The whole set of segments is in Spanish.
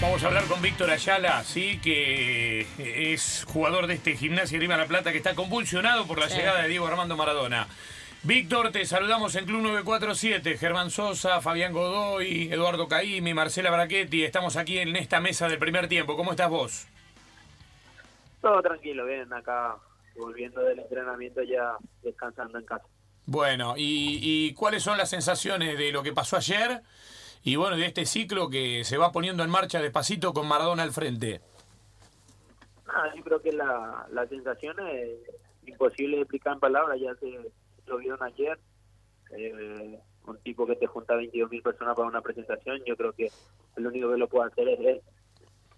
Vamos a hablar con Víctor Ayala, sí, que es jugador de este gimnasio Grima La Plata que está convulsionado por la llegada de Diego Armando Maradona. Víctor, te saludamos en Club 947. Germán Sosa, Fabián Godoy, Eduardo Caimi, Marcela Brachetti. Estamos aquí en esta mesa del primer tiempo. ¿Cómo estás vos? Todo tranquilo, bien, acá volviendo del entrenamiento ya descansando en casa. Bueno, ¿y, y cuáles son las sensaciones de lo que pasó ayer? Y bueno, de este ciclo que se va poniendo en marcha despacito con Maradona al frente. Ah, yo creo que la, la sensación es imposible de explicar en palabras, ya se lo vieron ayer, eh, un tipo que te junta 22 mil personas para una presentación, yo creo que el único que lo puede hacer es él.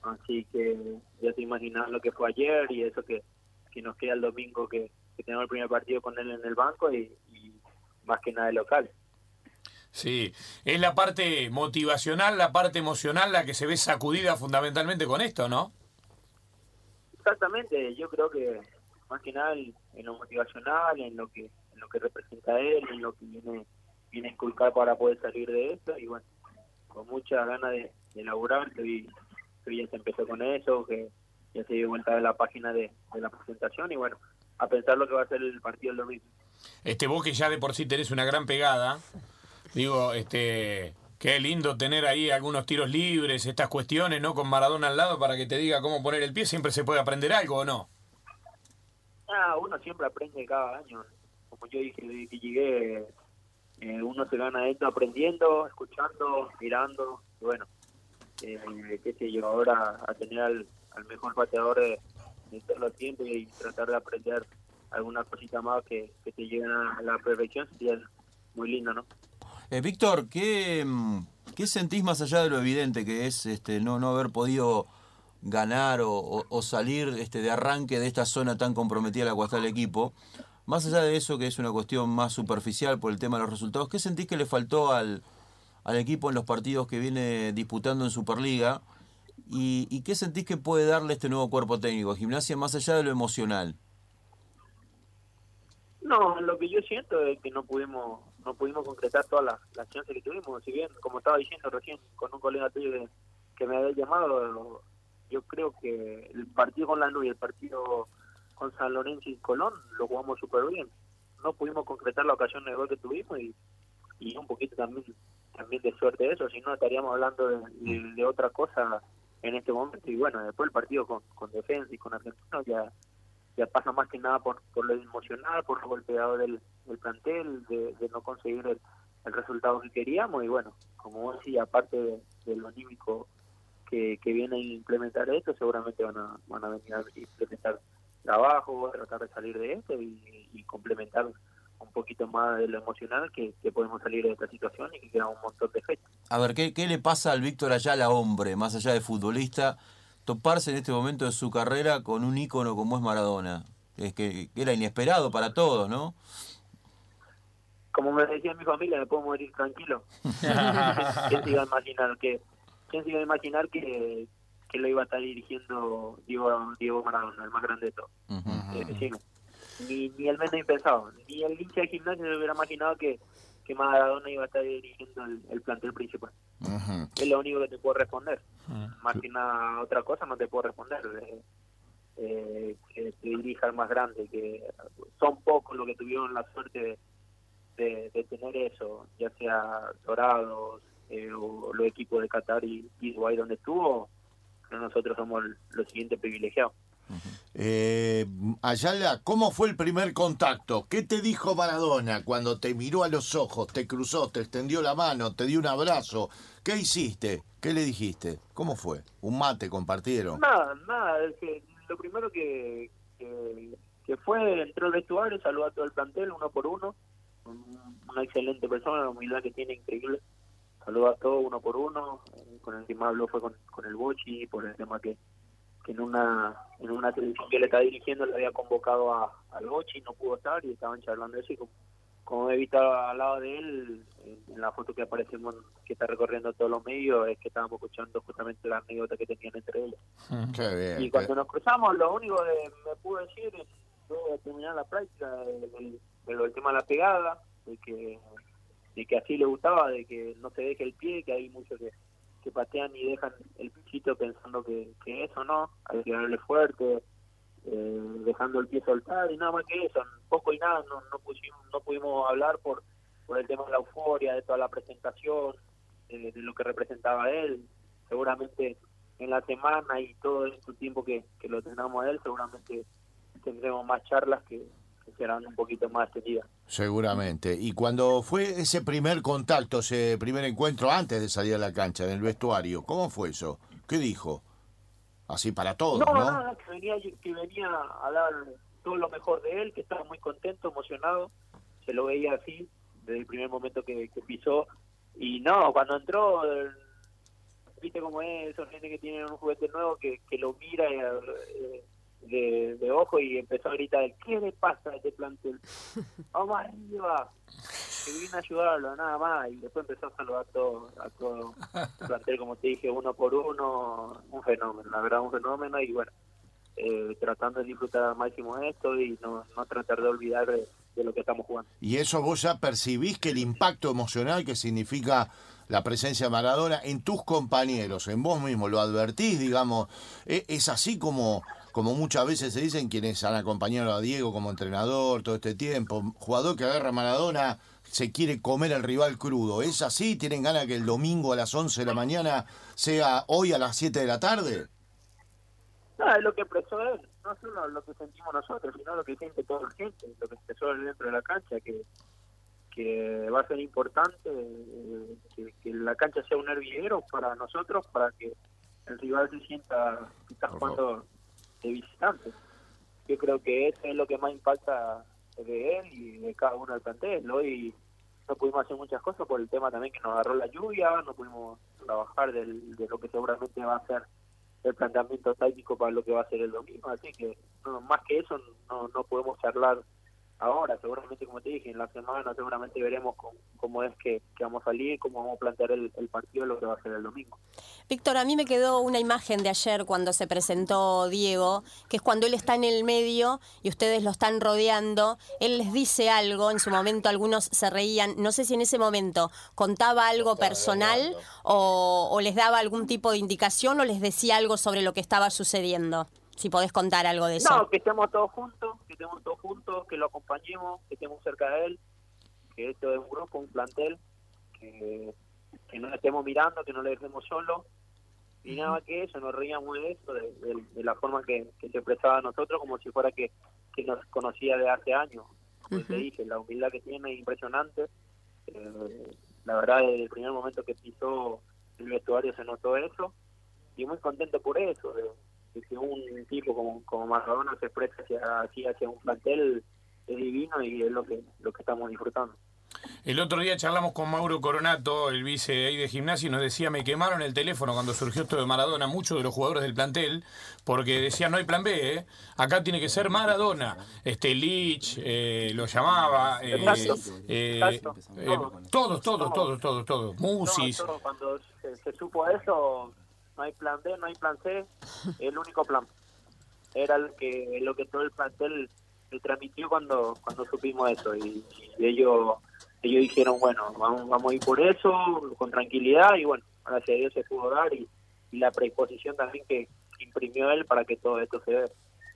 Así que ya te imaginas lo que fue ayer y eso que, que nos queda el domingo que, que tenemos el primer partido con él en el banco y, y más que nada el local. Sí, es la parte motivacional, la parte emocional la que se ve sacudida fundamentalmente con esto, ¿no? Exactamente, yo creo que más que nada en lo motivacional, en lo que en lo que representa él, en lo que viene viene a inculcar para poder salir de esto y bueno, con muchas ganas de, de laburar, que, ya se empezó con eso, que ya se dio vuelta de la página de, de la presentación y bueno, a pensar lo que va a ser el partido el domingo. Este vos que ya de por sí tenés una gran pegada, Digo, este, qué lindo tener ahí algunos tiros libres, estas cuestiones, ¿no? Con Maradona al lado para que te diga cómo poner el pie, siempre se puede aprender algo o no. Ah, uno siempre aprende cada año. Como yo dije, desde que llegué, eh, uno se gana esto aprendiendo, escuchando, mirando. Y bueno, eh, qué sé yo, ahora a tener al, mejor pateador de, todos los y tratar de aprender alguna cosita más que, que te lleguen a la perfección sería muy lindo, ¿no? Eh, Víctor, ¿qué, mm, ¿qué sentís más allá de lo evidente que es este, no, no haber podido ganar o, salir este, de arranque de esta zona tan comprometida a la cual está el equipo? Más allá de eso, que es una cuestión más superficial por el tema de los resultados, ¿qué sentís que le faltó al, al equipo en los partidos que viene disputando en Superliga? ¿Y, ¿Y qué sentís que puede darle este nuevo cuerpo técnico? Gimnasia más allá de lo emocional. No, lo que yo siento es que no pudimos no pudimos concretar todas las, chances que tuvimos. Si bien, como estaba diciendo recién con un colega tuyo que, me había llamado, yo creo que el partido con la y el partido con San Lorenzo y Colón lo jugamos súper bien. No pudimos concretar la ocasión de gol que tuvimos y, y un poquito también también de suerte eso, si no estaríamos hablando de, otra cosa en este momento. Y bueno, después el partido con, con Defensa y con Argentino ya ya pasa más que nada por, por lo emocional, por lo golpeado del, del plantel, de, no conseguir el, resultado que queríamos y bueno, como vos decís, aparte de, lo anímico que, que viene a implementar esto, seguramente van a, van a venir a implementar trabajo, tratar de salir de esto y, complementar un poquito más de lo emocional que, que, podemos salir de esta situación y que queda un montón de efectos. A ver, ¿qué, ¿qué le pasa al Víctor Ayala, hombre, más allá de futbolista? Toparse en este momento de su carrera con un ícono como es Maradona. Es que, era inesperado para todos, ¿no? Como me decía mi familia, me puedo morir tranquilo. ¿Quién se iba a imaginar que, quién se iba a imaginar que, que lo iba a estar dirigiendo Diego, Diego Maradona, el más grande de todos? Eh, ni, ni el menos impensado, ni el hincha de gimnasio se hubiera imaginado que, que Maradona iba a estar dirigiendo el plantel principal. Es lo único que te puedo responder. Más que nada otra cosa no te puedo responder. Eh, eh, que te dirija el más grande, que son pocos los que tuvieron la suerte de, de, tener eso, ya sea Dorados eh, o los equipos de Qatar y, y Dubái donde estuvo, pero nosotros somos los siguientes privilegiados. Eh, Ayala, ¿cómo fue el primer contacto? ¿Qué te dijo Maradona cuando te miró a los ojos, te cruzó, te extendió la mano, te dio un abrazo? ¿Qué hiciste? ¿Qué le dijiste? ¿Cómo fue? ¿Un mate compartieron? Nada, nada. lo primero que, que, fue, entró al vestuario, saludó a todo el plantel uno por uno. Una excelente persona, la humildad que tiene increíble. Saludó a todos uno por uno. Con el que más habló fue con, con el Bochi, por el tema que en una en una televisión que le está dirigiendo le había convocado a, al Bochi no pudo estar y estaban charlando eso y como, como he visto al lado de él en la foto que aparecemos que está recorriendo todos los medios es que estábamos escuchando justamente la anécdota que tenían entre ellos mm. y cuando nos cruzamos lo único que me pudo decir es luego de terminar la práctica del, del, tema de la pegada de que de que así le gustaba de que no se deje el pie que hay muchos que que patean y dejan el pichito pensando que, eso no, hay que darle fuerte, eh, dejando el pie soltar y nada más que eso, poco y nada, no, no, pusimos, no pudimos hablar por, por el tema de la euforia, de toda la presentación, de, lo que representaba él, seguramente en la semana y todo este tiempo que, que lo tengamos a él, seguramente tendremos más charlas que, serán un poquito más tenidas. Seguramente. Y cuando fue ese primer contacto, ese primer encuentro antes de salir a la cancha, en el vestuario, ¿cómo fue eso? ¿Qué dijo? Así para todos, ¿no? No, nada, que venía, que venía a dar todo lo mejor de él, que estaba muy contento, emocionado, se lo veía así desde el primer momento que, pisó. Y no, cuando entró, viste cómo es, esos gente que tienen un juguete nuevo que, que lo mira eh, de, de, ojo y empezó a gritar, ¿qué le pasa a este plantel? Vamos arriba, que vine a ayudarlo, nada más. Y después empezó a saludar a todo, a todo el plantel, como te dije, uno por uno, un fenómeno, la verdad, un fenómeno. Y bueno, eh, tratando de disfrutar al máximo esto y no, no tratar de olvidar de, lo que estamos jugando. Y eso vos ya percibís que el impacto emocional que significa la presencia de Maradona en tus compañeros, en vos mismo, lo advertís, digamos, ¿e-, es así como como muchas veces se dicen quienes han acompañado a Diego como entrenador todo este tiempo, jugador que agarra a Maradona se quiere comer al rival crudo. ¿Es así? ¿Tienen ganas que el domingo a las 11 de la mañana sea hoy a las 7 de la tarde? No, es lo que expresó él, no solo lo que sentimos nosotros, sino lo que siente toda la gente, lo que expresó él dentro de la cancha, que, que va a ser importante eh, que, la cancha sea un hervidero para nosotros, para que el rival se sienta que está jugando de visitantes. Yo creo que eso es lo que más impacta de él y de cada uno del plantel. Hoy no pudimos hacer muchas cosas por el tema también que nos agarró la lluvia, no pudimos trabajar del, de lo que seguramente va a ser el planteamiento táctico para lo que va a ser el domingo. Así que más que eso no, no podemos charlar ahora, seguramente como te dije, en la semana seguramente veremos cómo, es que, vamos a salir, cómo vamos a plantear el, el, partido, lo que va a ser el domingo. Víctor, a mí me quedó una imagen de ayer cuando se presentó Diego, que es cuando él está en el medio y ustedes lo están rodeando, él les dice algo, en su momento algunos se reían, no sé si en ese momento contaba algo personal o, o les daba algún tipo de indicación o les decía algo sobre lo que estaba sucediendo si podés contar algo de eso. No, que estemos todos juntos, que estemos todos juntos, que lo acompañemos, que estemos cerca de él, que esto es un grupo, un plantel, que, no le estemos mirando, que no le dejemos solo, y nada que eso, nos reíamos de eso, de, la forma que, se expresaba a nosotros, como si fuera que, nos conocía de hace años. Como te dije, la humildad que tiene es impresionante. Eh, la verdad, desde el primer momento que pisó el vestuario se notó eso, y muy contento por eso, de, que un tipo como, como Maradona se expresa hacia, así hacia un plantel es divino y es lo que, lo que estamos disfrutando. El otro día charlamos con Mauro Coronato, el vice ahí de gimnasio, y nos decía, me quemaron el teléfono cuando surgió esto de Maradona, muchos de los jugadores del plantel, porque decía no hay plan B, ¿eh? acá tiene que ser Maradona. Este Lich eh, lo llamaba, eh, eh, todos, todos, todos, todos, todos, Musis. cuando se, supo eso, no hay plan B, no hay plan C, el único plan. Era el que, lo que todo el plantel se transmitió cuando cuando supimos eso y, ellos ellos dijeron bueno vamos vamos a ir por eso con tranquilidad y bueno gracias a Dios se pudo dar y, la predisposición también que imprimió él para que todo esto se dé.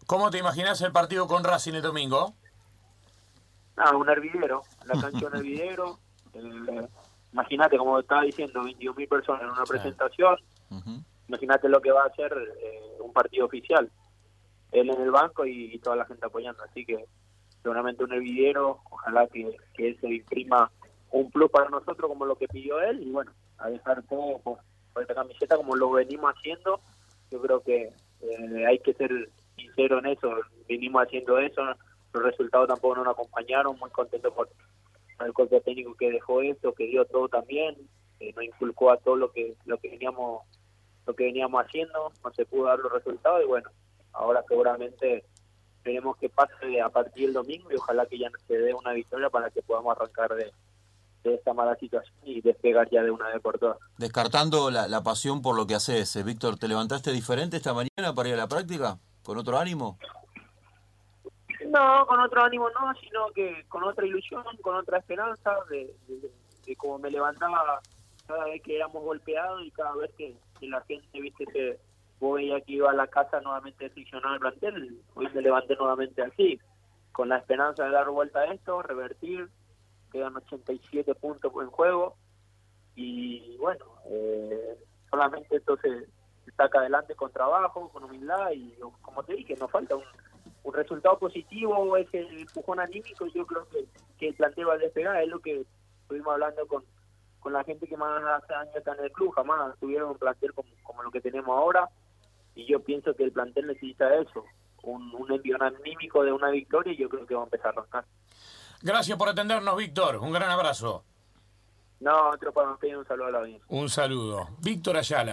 ¿Cómo te imaginas el partido con Racing el domingo? Ah, un hervidero, la cancha un hervidero. Eh, imagínate, como estaba diciendo, 21.000 personas en una presentación imagínate lo que va a ser eh, un partido oficial. Él en el banco y, toda la gente apoyando. Así que seguramente un hervidero, ojalá que, que él se imprima un plus para nosotros como lo que pidió él y bueno, a dejar todo por, esta camiseta como lo venimos haciendo. Yo creo que eh, hay que ser sincero en eso, vinimos haciendo eso, los resultados tampoco nos acompañaron, muy contento por el cuerpo técnico que dejó esto, que dio todo también, eh, nos inculcó a todo lo que lo que veníamos lo que veníamos haciendo, no se pudo dar los resultados y bueno, ahora seguramente tenemos que pase a partir del domingo y ojalá que ya se dé una victoria para que podamos arrancar de, esta mala situación y despegar ya de una vez por todas. Descartando la, pasión por lo que haces, eh, Víctor, ¿te levantaste diferente esta mañana para ir a la práctica? ¿Con otro ánimo? No, con otro ánimo no, sino que con otra ilusión, con otra esperanza de, de, de como me levantaba cada vez que éramos golpeados y cada vez que, la gente, viste, que iba a la casa nuevamente decepcionado el plantel, hoy me levanté nuevamente así, con la esperanza de dar vuelta a esto, revertir, quedan 87 puntos en juego y bueno, eh, solamente esto se, saca adelante con trabajo, con humildad y como te dije, nos falta un, un resultado positivo, ese empujón anímico, yo creo que, que el plantel va a despegar, es lo que estuvimos hablando con, con la gente que más hace años está en el club, jamás tuvieron un plantel como, como lo que tenemos ahora y yo pienso que el plantel necesita eso, un, un envío anímico de una victoria y yo creo que va a empezar a arrancar. Gracias por atendernos, Víctor. Un gran abrazo. No, otro para un saludo a la audiencia. Un saludo. Víctor Ayala.